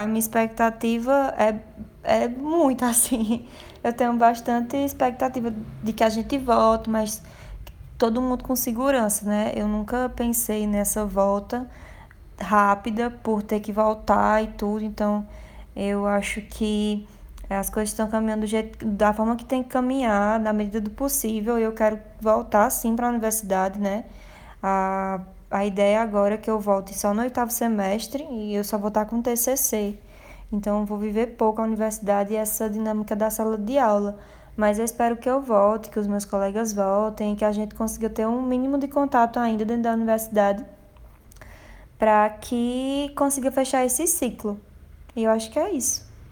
A minha expectativa é, é muito assim. Eu tenho bastante expectativa de que a gente volte, mas todo mundo com segurança, né? Eu nunca pensei nessa volta rápida por ter que voltar e tudo, então eu acho que as coisas estão caminhando do jeito, da forma que tem que caminhar, na medida do possível. Eu quero voltar sim para a universidade, né? A, a ideia agora é que eu volte só no oitavo semestre e eu só vou estar com TCC. Então, vou viver pouco a universidade e essa dinâmica da sala de aula. Mas eu espero que eu volte, que os meus colegas voltem, que a gente consiga ter um mínimo de contato ainda dentro da universidade para que consiga fechar esse ciclo. E eu acho que é isso.